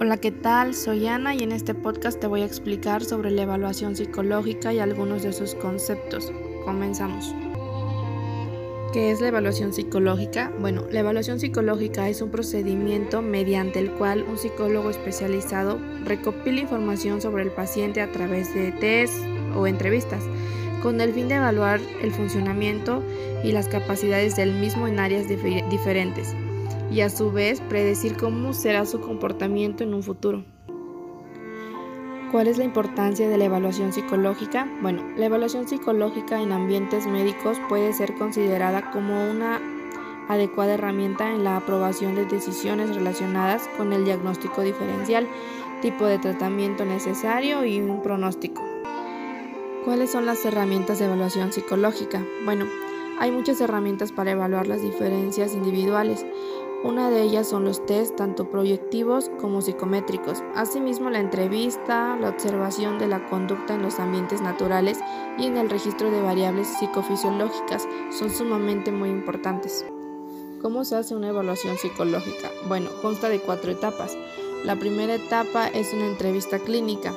Hola, ¿qué tal? Soy Ana y en este podcast te voy a explicar sobre la evaluación psicológica y algunos de sus conceptos. Comenzamos. ¿Qué es la evaluación psicológica? Bueno, la evaluación psicológica es un procedimiento mediante el cual un psicólogo especializado recopila información sobre el paciente a través de test o entrevistas, con el fin de evaluar el funcionamiento y las capacidades del mismo en áreas diferentes y a su vez predecir cómo será su comportamiento en un futuro. ¿Cuál es la importancia de la evaluación psicológica? Bueno, la evaluación psicológica en ambientes médicos puede ser considerada como una adecuada herramienta en la aprobación de decisiones relacionadas con el diagnóstico diferencial, tipo de tratamiento necesario y un pronóstico. ¿Cuáles son las herramientas de evaluación psicológica? Bueno, hay muchas herramientas para evaluar las diferencias individuales. Una de ellas son los test tanto proyectivos como psicométricos. Asimismo, la entrevista, la observación de la conducta en los ambientes naturales y en el registro de variables psicofisiológicas son sumamente muy importantes. ¿Cómo se hace una evaluación psicológica? Bueno, consta de cuatro etapas. La primera etapa es una entrevista clínica.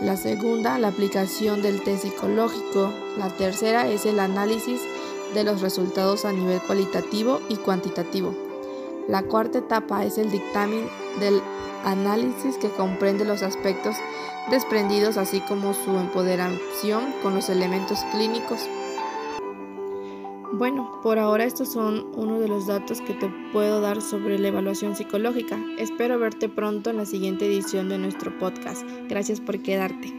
La segunda, la aplicación del test psicológico. La tercera es el análisis de los resultados a nivel cualitativo y cuantitativo. La cuarta etapa es el dictamen del análisis que comprende los aspectos desprendidos así como su empoderación con los elementos clínicos. Bueno, por ahora estos son uno de los datos que te puedo dar sobre la evaluación psicológica. Espero verte pronto en la siguiente edición de nuestro podcast. Gracias por quedarte.